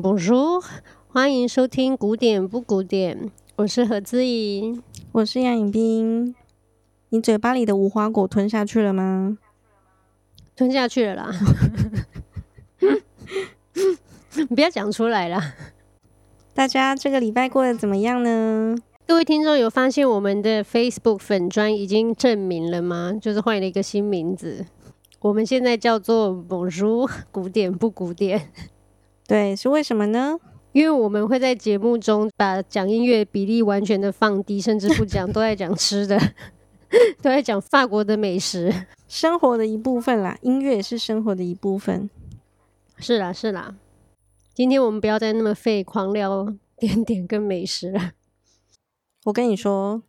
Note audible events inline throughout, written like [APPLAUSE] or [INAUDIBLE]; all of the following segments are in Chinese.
Bonjour，欢迎收听古典不古典。我是何姿怡，我是杨颖冰。你嘴巴里的无花果吞下去了吗？吞下去了啦。你 [LAUGHS] 不要讲出来啦。大家这个礼拜过得怎么样呢？各位听众有发现我们的 Facebook 粉砖已经证明了吗？就是换了一个新名字，我们现在叫做 Bonjour，古典不古典。对，是为什么呢？因为我们会在节目中把讲音乐比例完全的放低，甚至不讲，都在讲吃的，[LAUGHS] 都在讲法国的美食，生活的一部分啦。音乐也是生活的一部分。是啦，是啦。今天我们不要再那么废，狂聊点点跟美食了。我跟你说，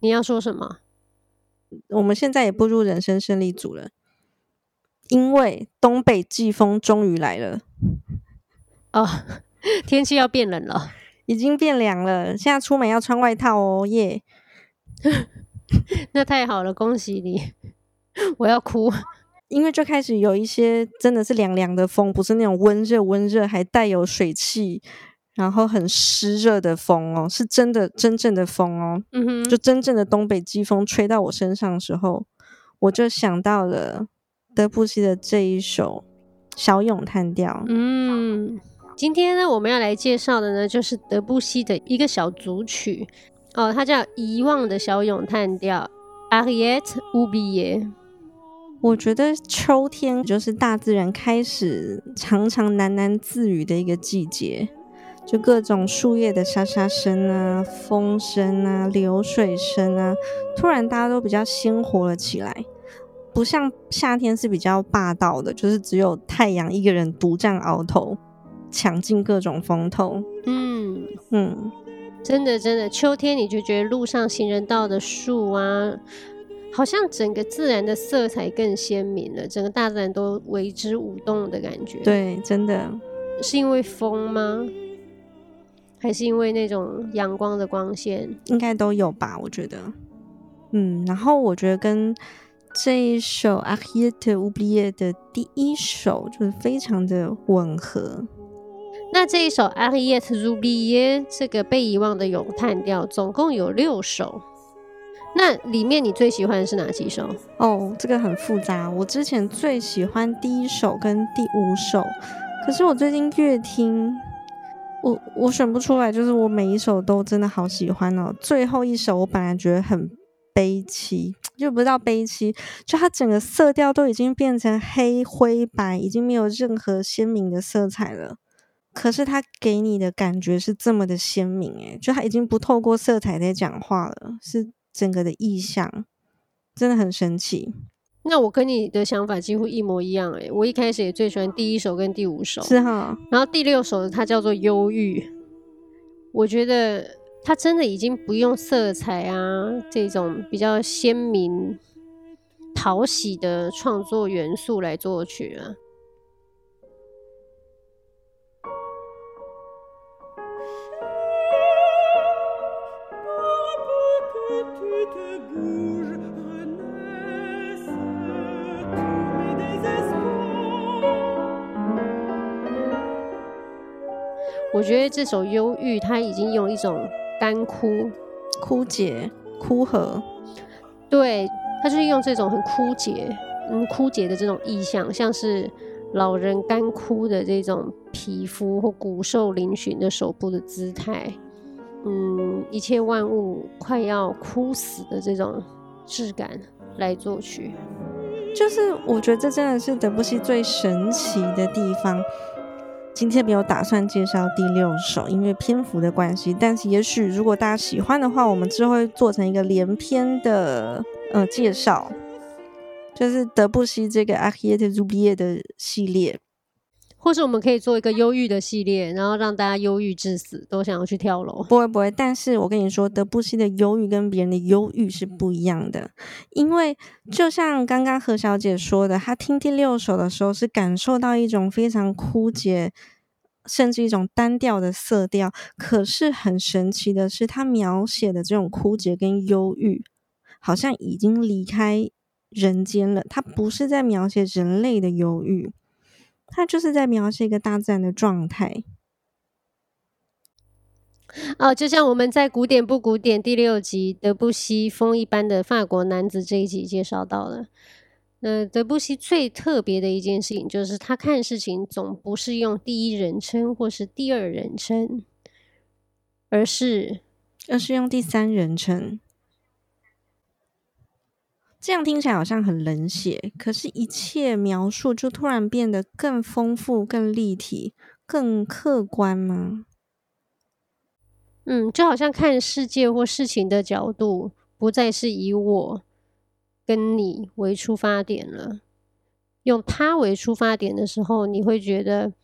你要说什么？我们现在也步入人生胜利组了，因为东北季风终于来了。哦，[LAUGHS] 天气要变冷了，已经变凉了。现在出门要穿外套哦，耶、yeah！[LAUGHS] 那太好了，恭喜你！[LAUGHS] 我要哭，因为就开始有一些真的是凉凉的风，不是那种温热温热，还带有水汽，然后很湿热的风哦，是真的真正的风哦。嗯哼，就真正的东北季风吹到我身上的时候，我就想到了德布西的这一首小咏叹调。嗯。今天呢，我们要来介绍的呢，就是德布西的一个小组曲哦，它叫《遗忘的小咏叹调》（Ariet Ubie）。我觉得秋天就是大自然开始常常喃喃自语的一个季节，就各种树叶的沙沙声啊、风声啊、流水声啊，突然大家都比较鲜活了起来，不像夏天是比较霸道的，就是只有太阳一个人独占鳌头。抢尽各种风头，嗯嗯，真的真的，秋天你就觉得路上行人道的树啊，好像整个自然的色彩更鲜明了，整个大自然都为之舞动的感觉。对，真的是因为风吗？还是因为那种阳光的光线？应该都有吧，我觉得。嗯，然后我觉得跟这一首《Ariette oubliée》的第一首就是非常的吻合。那这一首《Ariette oubliée》这个被遗忘的咏叹调，总共有六首。那里面你最喜欢的是哪几首？哦，这个很复杂。我之前最喜欢第一首跟第五首，可是我最近越听，我我选不出来，就是我每一首都真的好喜欢哦。最后一首我本来觉得很悲凄，就不知道悲凄，就它整个色调都已经变成黑灰白，已经没有任何鲜明的色彩了。可是他给你的感觉是这么的鲜明，诶，就他已经不透过色彩在讲话了，是整个的意象，真的很神奇。那我跟你的想法几乎一模一样，诶，我一开始也最喜欢第一首跟第五首，是哈。然后第六首它叫做忧郁，我觉得它真的已经不用色彩啊这种比较鲜明、讨喜的创作元素来作曲了。我觉得这首忧郁，它已经用一种干枯、枯竭、枯涸，对，它就是用这种很枯竭、嗯，枯竭的这种意象，像是老人干枯的这种皮肤或骨瘦嶙峋的手部的姿态，嗯，一切万物快要枯死的这种质感来作曲，就是我觉得这真的是德布西最神奇的地方。今天没有打算介绍第六首，因为篇幅的关系。但是也许如果大家喜欢的话，我们之后会做成一个连篇的呃介绍，就是德布西这个《阿基耶特·朱比耶》的系列，或是我们可以做一个忧郁的系列，然后让大家忧郁致死，都想要去跳楼。不会不会，但是我跟你说，德布西的忧郁跟别人的忧郁是不一样的，因为就像刚刚何小姐说的，她听第六首的时候是感受到一种非常枯竭。甚至一种单调的色调，可是很神奇的是，他描写的这种枯竭跟忧郁，好像已经离开人间了。他不是在描写人类的忧郁，他就是在描写一个大自然的状态。哦，就像我们在《古典不古典》第六集德布西《风一般的法国男子》这一集介绍到了。那德布西最特别的一件事情，就是他看事情总不是用第一人称或是第二人称，而是而是用第三人称。这样听起来好像很冷血，可是，一切描述就突然变得更丰富、更立体、更客观吗？嗯，就好像看世界或事情的角度不再是以我跟你为出发点了，用他为出发点的时候，你会觉得，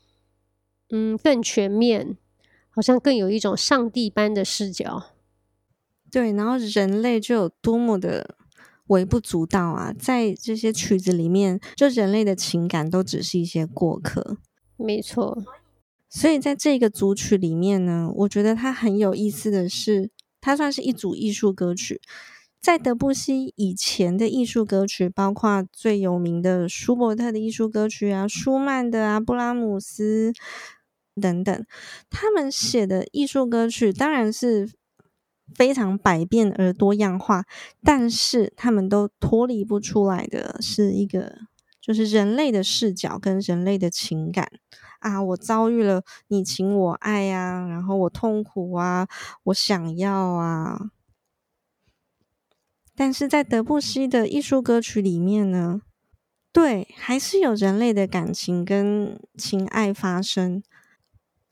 嗯，更全面，好像更有一种上帝般的视角。对，然后人类就有多么的。微不足道啊，在这些曲子里面，就人类的情感都只是一些过客。没错，所以在这个组曲里面呢，我觉得它很有意思的是，它算是一组艺术歌曲。在德布西以前的艺术歌曲，包括最有名的舒伯特的艺术歌曲啊，舒曼的啊，布拉姆斯等等，他们写的艺术歌曲当然是。非常百变而多样化，但是他们都脱离不出来的是一个，就是人类的视角跟人类的情感啊。我遭遇了你情我爱呀，然后我痛苦啊，我想要啊。但是在德布西的艺术歌曲里面呢，对，还是有人类的感情跟情爱发生。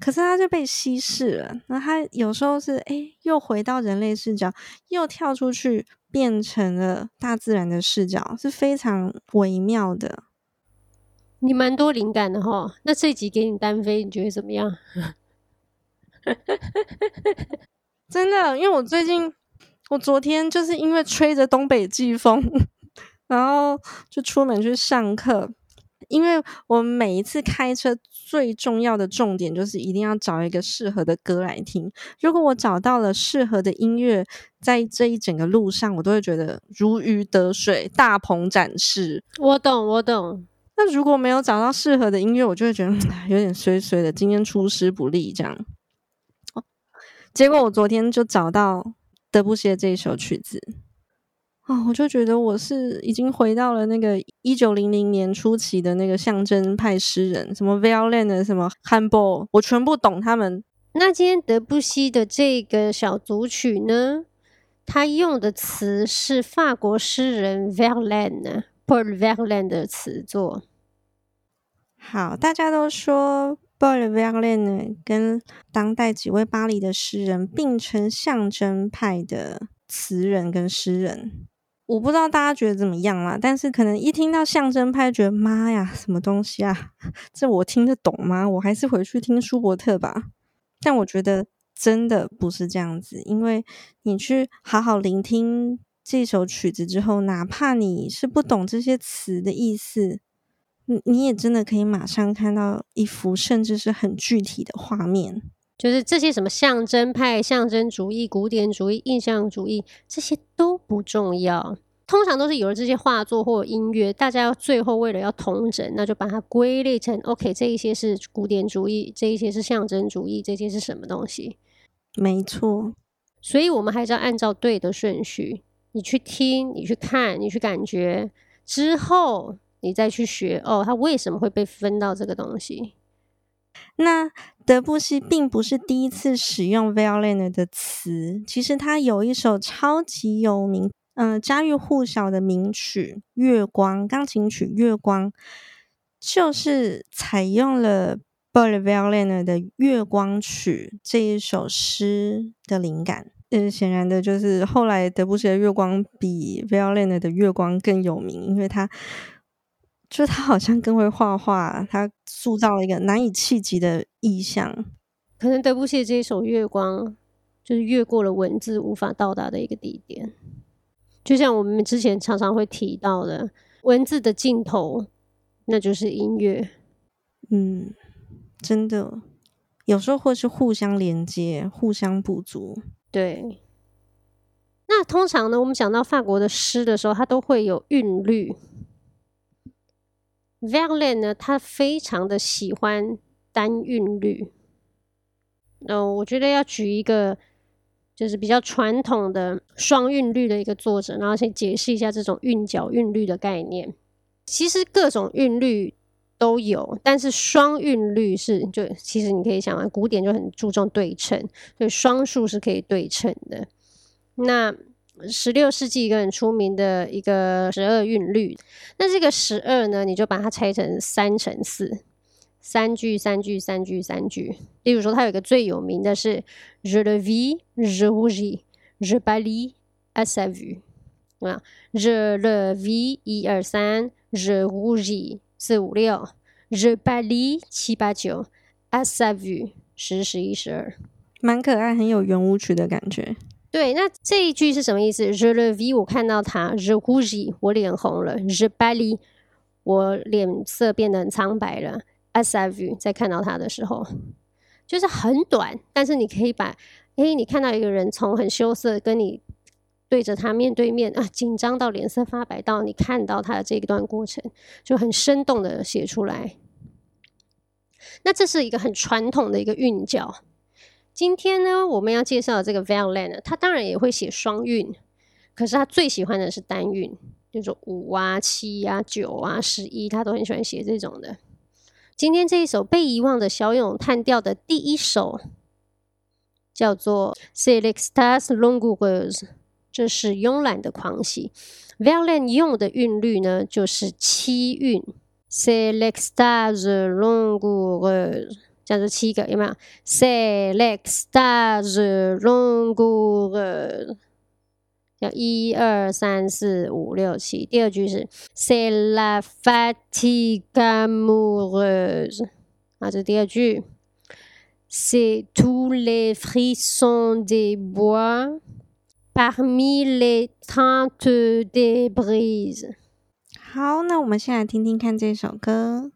可是它就被稀释了。那它有时候是哎，又回到人类视角，又跳出去变成了大自然的视角，是非常微妙的。你蛮多灵感的哈。那这一集给你单飞，你觉得怎么样？[LAUGHS] 真的，因为我最近，我昨天就是因为吹着东北季风，[LAUGHS] 然后就出门去上课。因为我每一次开车最重要的重点就是一定要找一个适合的歌来听。如果我找到了适合的音乐，在这一整个路上，我都会觉得如鱼得水，大鹏展翅。我懂，我懂。那如果没有找到适合的音乐，我就会觉得有点衰衰的，今天出师不利这样。结果我昨天就找到德布西的这一首曲子。哦，我就觉得我是已经回到了那个一九零零年初期的那个象征派诗人，什么 Verlaine 什么 Rimbaud，我全部懂他们。那今天德布西的这个小组曲呢，他用的词是法国诗人 Verlaine，Paul Verlaine 的词作。好，大家都说 Paul Verlaine 跟当代几位巴黎的诗人并称象征派的词人跟诗人。我不知道大家觉得怎么样啦，但是可能一听到象征派，觉得妈呀，什么东西啊？[LAUGHS] 这我听得懂吗？我还是回去听舒伯特吧。但我觉得真的不是这样子，因为你去好好聆听这首曲子之后，哪怕你是不懂这些词的意思，你你也真的可以马上看到一幅甚至是很具体的画面。就是这些什么象征派、象征主义、古典主义、印象主义，这些都不重要。通常都是有了这些画作或音乐，大家要最后为了要统整，那就把它归类成 OK，这一些是古典主义，这一些是象征主义，这些是什么东西？没错。所以我们还是要按照对的顺序，你去听，你去看，你去感觉，之后你再去学。哦，它为什么会被分到这个东西？那德布西并不是第一次使用 Violin 的词，其实他有一首超级有名、嗯、家喻户晓的名曲《月光》钢琴曲《月光》，就是采用了 Paul Verlaine 的《月光曲》这一首诗的灵感。呃，显然的就是后来德布西的《月光》比 Violin 的《月光》更有名，因为他。就他好像更会画画，他塑造了一个难以企及的意象。可能德布西这一首《月光》就是越过了文字无法到达的一个地点，就像我们之前常常会提到的，文字的尽头，那就是音乐。嗯，真的，有时候会是互相连接、互相补足。对。那通常呢，我们讲到法国的诗的时候，它都会有韵律。Violin 呢，他非常的喜欢单韵律，嗯，我觉得要举一个就是比较传统的双韵律的一个作者，然后先解释一下这种韵脚韵律的概念。其实各种韵律都有，但是双韵律是就其实你可以想啊，古典就很注重对称，所以双数是可以对称的。那十六世纪一个很出名的一个十二韵律，那这个十二呢，你就把它拆成三乘四，三句三句三句三句。例如说，它有一个最有名的是 Je le vis, je rougis, je pâlis à sa vue 啊，Je le vis 一二三，Je rougis 四五六，je b a l i 七八九，a sa vue，十十一十二，蛮可爱，很有圆舞曲的感觉。对，那这一句是什么意思？Je le vis，我看到他；Je rougis，我脸红了；Je pâlis，我脸色变得很苍白了；À sa vue，在看到他的时候，就是很短，但是你可以把，诶，你看到一个人从很羞涩跟你对着他面对面啊，紧张到脸色发白到你看到他的这一段过程，就很生动的写出来。那这是一个很传统的一个韵脚。今天呢，我们要介绍的这个 Verlaine，他当然也会写双韵，可是他最喜欢的是单韵，就是五啊、七啊、九啊、十一，他都很喜欢写这种的。今天这一首被遗忘的小咏叹调的第一首，叫做 celex taslongugurs 这是慵懒的狂喜。Verlaine 用的韵律呢，就是七韵，C'est l'extase langoureuse。叫做七个有没有？C'est l'extase langoureuse，叫一二三四五六七。第二句是 Cela fatigue amoureuse，啊，这是第二句。C'est tous les frissons des bois parmi les teintes des brises。好，那我们先来听听看这首歌。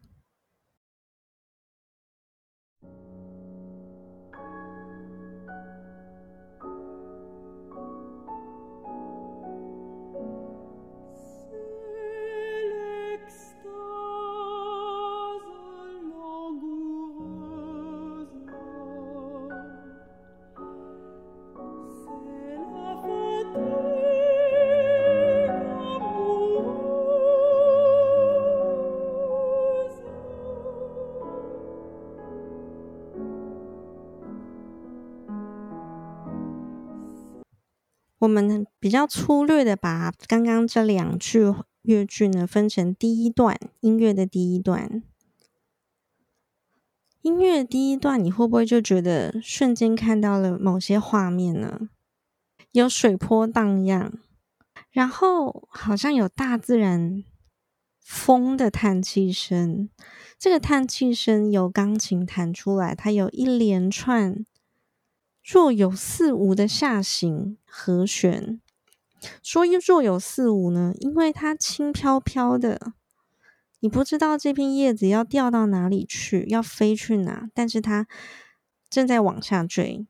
我们比较粗略的把刚刚这两句乐句呢分成第一段，音乐的第一段。音乐第一段，你会不会就觉得瞬间看到了某些画面呢？有水波荡漾，然后好像有大自然风的叹气声。这个叹气声由钢琴弹出来，它有一连串。若有似无的下行和弦，说若有似无呢？因为它轻飘飘的，你不知道这片叶子要掉到哪里去，要飞去哪，但是它正在往下坠。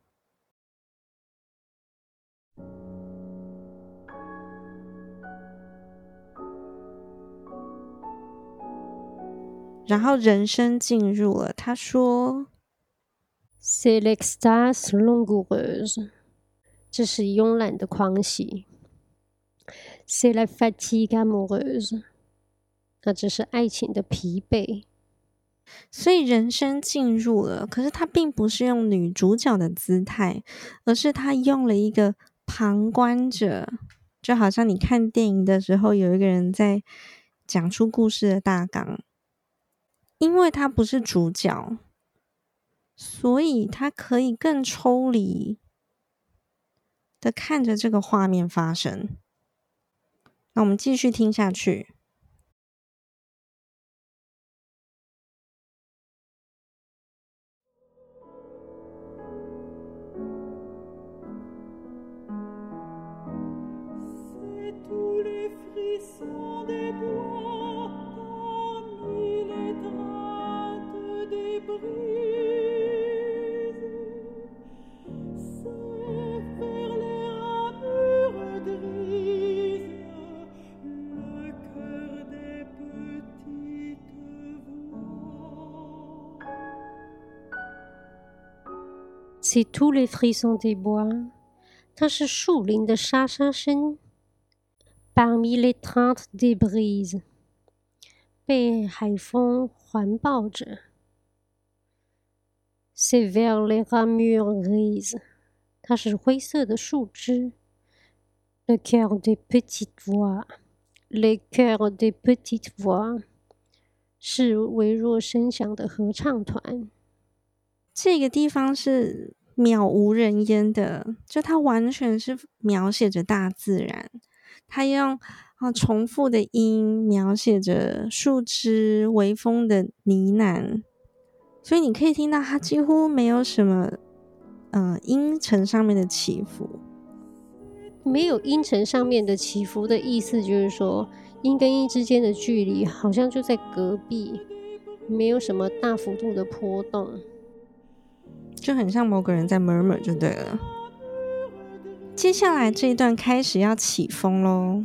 然后人声进入了，他说。C'est l'extase langoureuse，这是慵懒的狂喜。C'est la fatigue amoureuse，那这是爱情的疲惫。所以人生进入了，可是他并不是用女主角的姿态，而是他用了一个旁观者，就好像你看电影的时候，有一个人在讲出故事的大纲，因为他不是主角。所以，他可以更抽离的看着这个画面发生。那我们继续听下去。C'est tous les frissons des bois，它是树林的沙沙声。Parmi l'étreinte des brises，被海风环抱着。C'est vers les ramures grises，它是灰色的树枝。Le chœur des petites voix，le chœur des petites voix，是微弱声响的合唱团。这个地方是渺无人烟的，就它完全是描写着大自然，它用啊重复的音描写着树枝、微风的呢喃，所以你可以听到它几乎没有什么嗯、呃、音程上面的起伏，没有音程上面的起伏的意思就是说，音跟音之间的距离好像就在隔壁，没有什么大幅度的波动。就很像某个人在 murmur 就对了。接下来这一段开始要起风喽。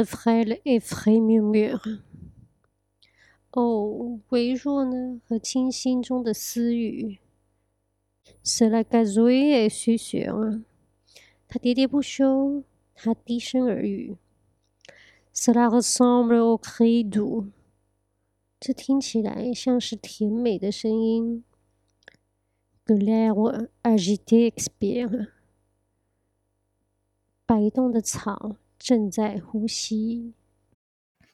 Le frêle effrayé murmure。哦，微弱呢和清新中的私语。C'est la gazouille et susurre。他喋喋不休，他低声耳语。Cela ressemble au crédu.。这听起来像是甜美的声音。Que l'herbe agitée expire。摆动的草。正在呼吸，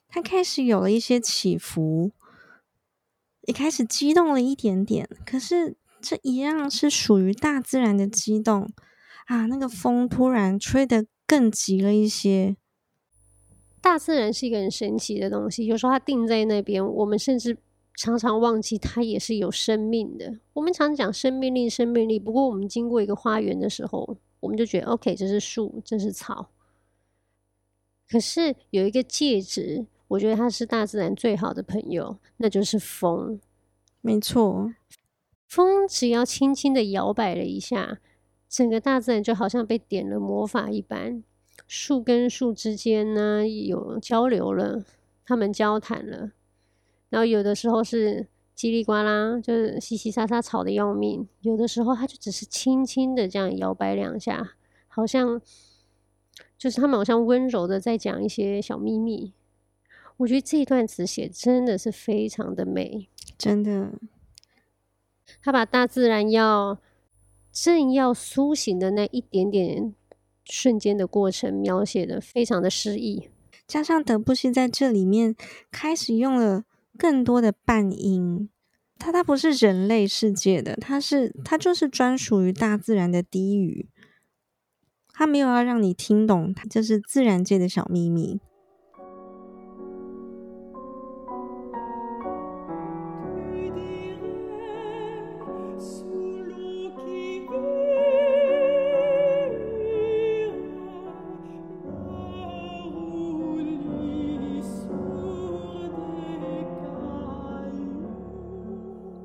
他开始有了一些起伏，也开始激动了一点点。可是这一样是属于大自然的激动啊！那个风突然吹得更急了一些。大自然是一个很神奇的东西，有时候它定在那边，我们甚至常常忘记它也是有生命的。我们常讲生命力，生命力。不过我们经过一个花园的时候，我们就觉得 OK，这是树，这是草。可是有一个介质，我觉得它是大自然最好的朋友，那就是风。没错，风只要轻轻的摇摆了一下，整个大自然就好像被点了魔法一般。树跟树之间呢，有交流了，他们交谈了。然后有的时候是叽里呱啦，就是淅淅沙沙吵得要命；有的时候它就只是轻轻的这样摇摆两下，好像。就是他们好像温柔的在讲一些小秘密，我觉得这一段词写真的是非常的美，真的。他把大自然要正要苏醒的那一点点瞬间的过程描写的非常的诗意，加上德布西在这里面开始用了更多的半音，它它不是人类世界的，它是它就是专属于大自然的低语。他没有要让你听懂，他就是自然界的小秘密。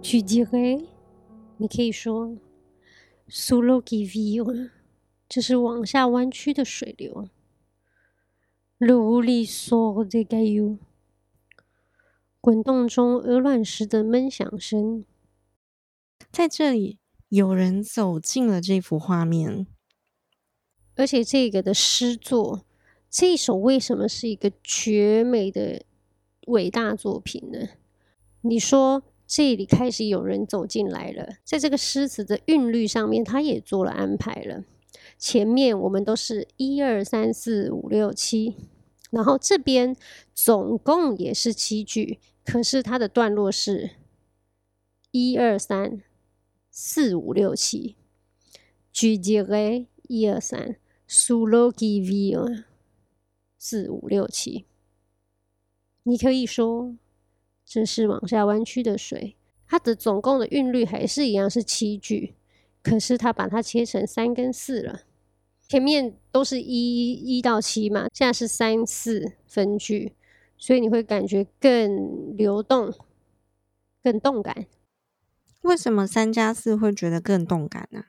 Tu dirais，你可以说，sous l'eau qui vit 这是往下弯曲的水流，le ruisseau des cailloux，滚动中鹅卵石的闷响声。在这里，有人走进了这幅画面，而且这个的诗作，这一首为什么是一个绝美的伟大作品呢？你说这里开始有人走进来了，在这个诗词的韵律上面，他也做了安排了。前面我们都是一二三四五六七，然后这边总共也是七句，可是它的段落是一二三四五六七。Je dirais 一二三，sous l'eau qui vit 四五六七。你可以说这是往下弯曲的水，它的总共的韵律还是一样是七句，可是它把它切成三跟四了。前面都是一一到七嘛，现在是三四分句，所以你会感觉更流动、更动感。为什么三加四会觉得更动感呢？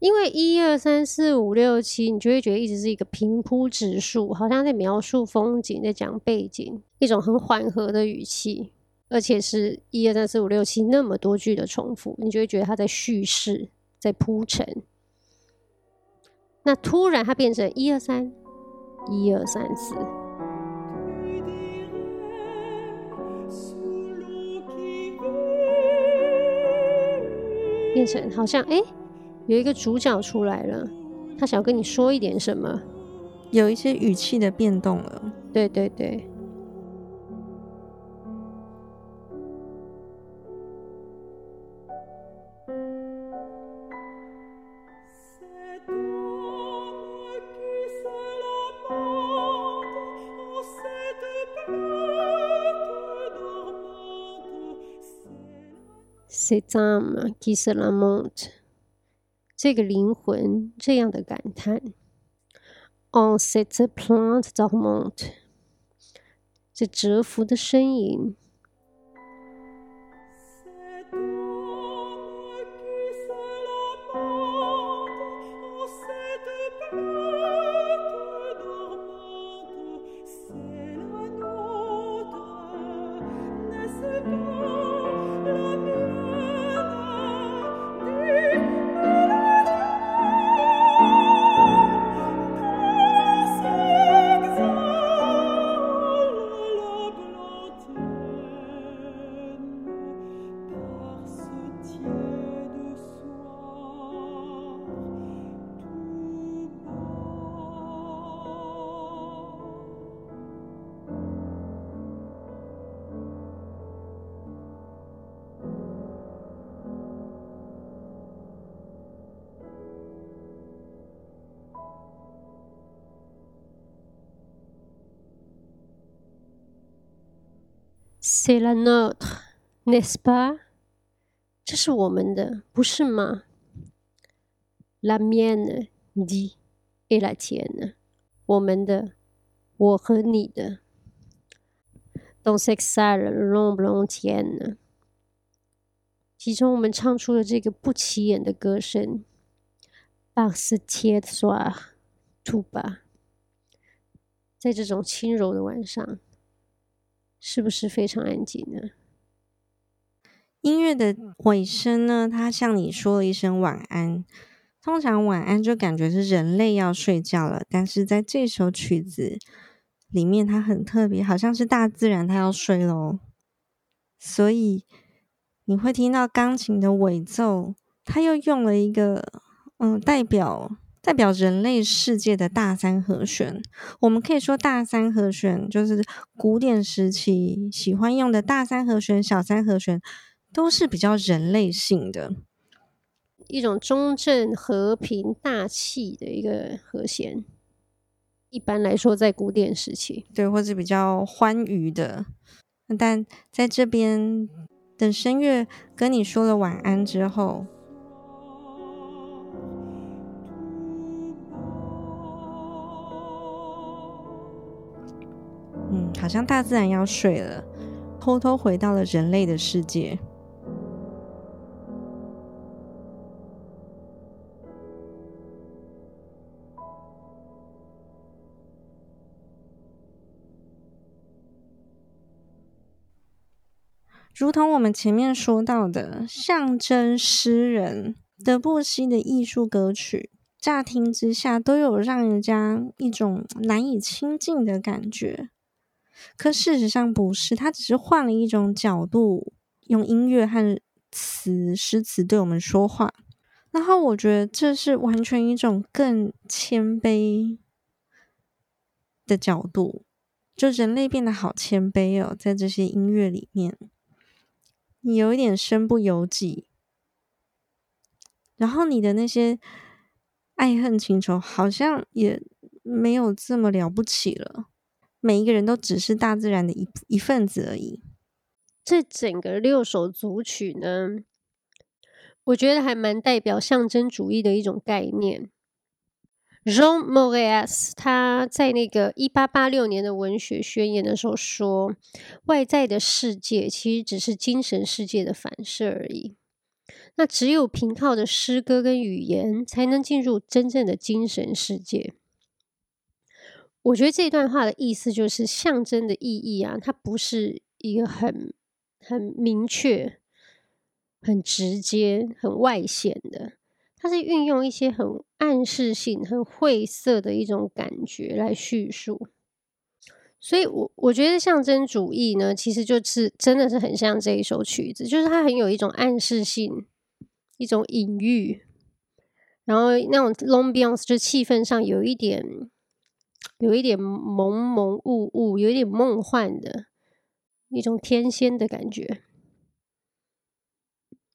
因为一二三四五六七，你就会觉得一直是一个平铺直述，好像在描述风景，在讲背景，一种很缓和的语气，而且是一二三四五六七那么多句的重复，你就会觉得它在叙事，在铺陈。那突然它变成一二三，一二三四，变成好像哎。欸有一个主角出来了，他想要跟你说一点什么，有一些语气的变动了。对对对。Cette âme qui se lamente 这个灵魂这样的感叹，en cette plainte dormante，这蛰伏的呻吟。C'est la nôtre, n'est-ce pas？这是我们的，不是吗？La mienne, dit, et la tienne，我们的，我和你的。Dans cette salle l'ombre entière，其中我们唱出了这个不起眼的歌声。Par ce tiède soir, tout bas，在这种轻柔的晚上。是不是非常安静呢？音乐的尾声呢，它向你说了一声晚安。通常晚安就感觉是人类要睡觉了，但是在这首曲子里面，它很特别，好像是大自然它要睡喽。所以你会听到钢琴的尾奏，它又用了一个嗯代表。代表人类世界的大三和弦，我们可以说大三和弦就是古典时期喜欢用的大三和弦、小三和弦，都是比较人类性的，一种中正、和平、大气的一个和弦。一般来说，在古典时期，对，或者比较欢愉的。但在这边，等声乐跟你说了晚安之后。嗯，好像大自然要睡了，偷偷回到了人类的世界。如同我们前面说到的，象征诗人德布西的艺术歌曲，乍听之下都有让人家一种难以亲近的感觉。可事实上不是，他只是换了一种角度，用音乐和词、诗词对我们说话。然后我觉得这是完全一种更谦卑的角度，就人类变得好谦卑哦，在这些音乐里面，你有一点身不由己，然后你的那些爱恨情仇好像也没有这么了不起了。每一个人都只是大自然的一一份子而已。这整个六首组曲呢，我觉得还蛮代表象征主义的一种概念。Jean m o r e s 他在那个一八八六年的文学宣言的时候说：“外在的世界其实只是精神世界的反射而已。那只有凭靠着诗歌跟语言，才能进入真正的精神世界。”我觉得这段话的意思就是象征的意义啊，它不是一个很很明确、很直接、很外显的。它是运用一些很暗示性、很晦涩的一种感觉来叙述，所以我我觉得象征主义呢，其实就是真的是很像这一首曲子，就是它很有一种暗示性、一种隐喻，然后那种 l o n g b i a n c e 就气氛上有一点、有一点朦朦雾雾，有一点梦幻的一种天仙的感觉。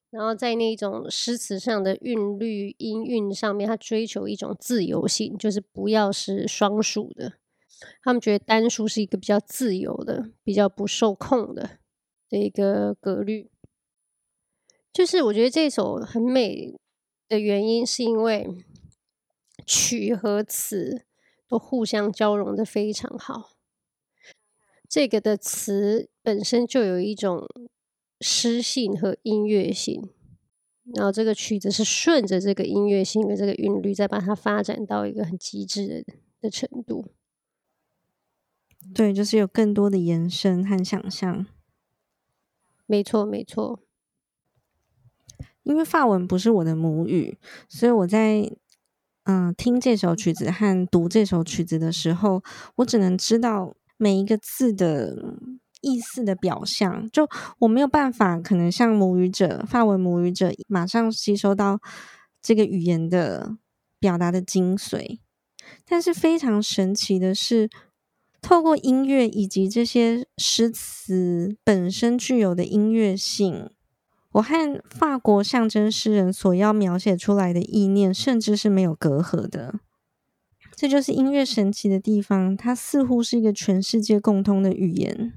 然后在那种诗词上的韵律、音韵上面，他追求一种自由性，就是不要是双数的。他们觉得单数是一个比较自由的、比较不受控的的一个格律。就是我觉得这首很美的原因，是因为曲和词都互相交融的非常好。这个的词本身就有一种。诗性和音乐性，然后这个曲子是顺着这个音乐性的这个韵律，再把它发展到一个很极致的的程度。对，就是有更多的延伸和想象。没错，没错。因为法文不是我的母语，所以我在嗯、听这首曲子和读这首曲子的时候，我只能知道每一个字的。意思的表象，就我没有办法，可能像母语者、法文母语者，马上吸收到这个语言的表达的精髓。但是非常神奇的是，透过音乐以及这些诗词本身具有的音乐性，我和法国象征诗人所要描写出来的意念，甚至是没有隔阂的。这就是音乐神奇的地方，它似乎是一个全世界共通的语言。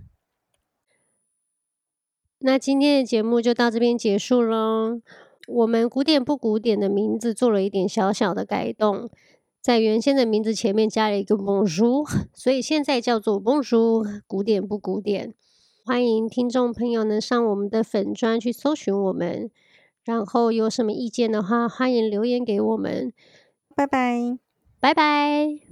那今天的节目就到这边结束喽。我们古典不古典的名字做了一点小小的改动，在原先的名字前面加了一个梦叔所以现在叫做梦叔古典不古典。欢迎听众朋友能上我们的粉专去搜寻我们，然后有什么意见的话，欢迎留言给我们。拜拜，拜拜。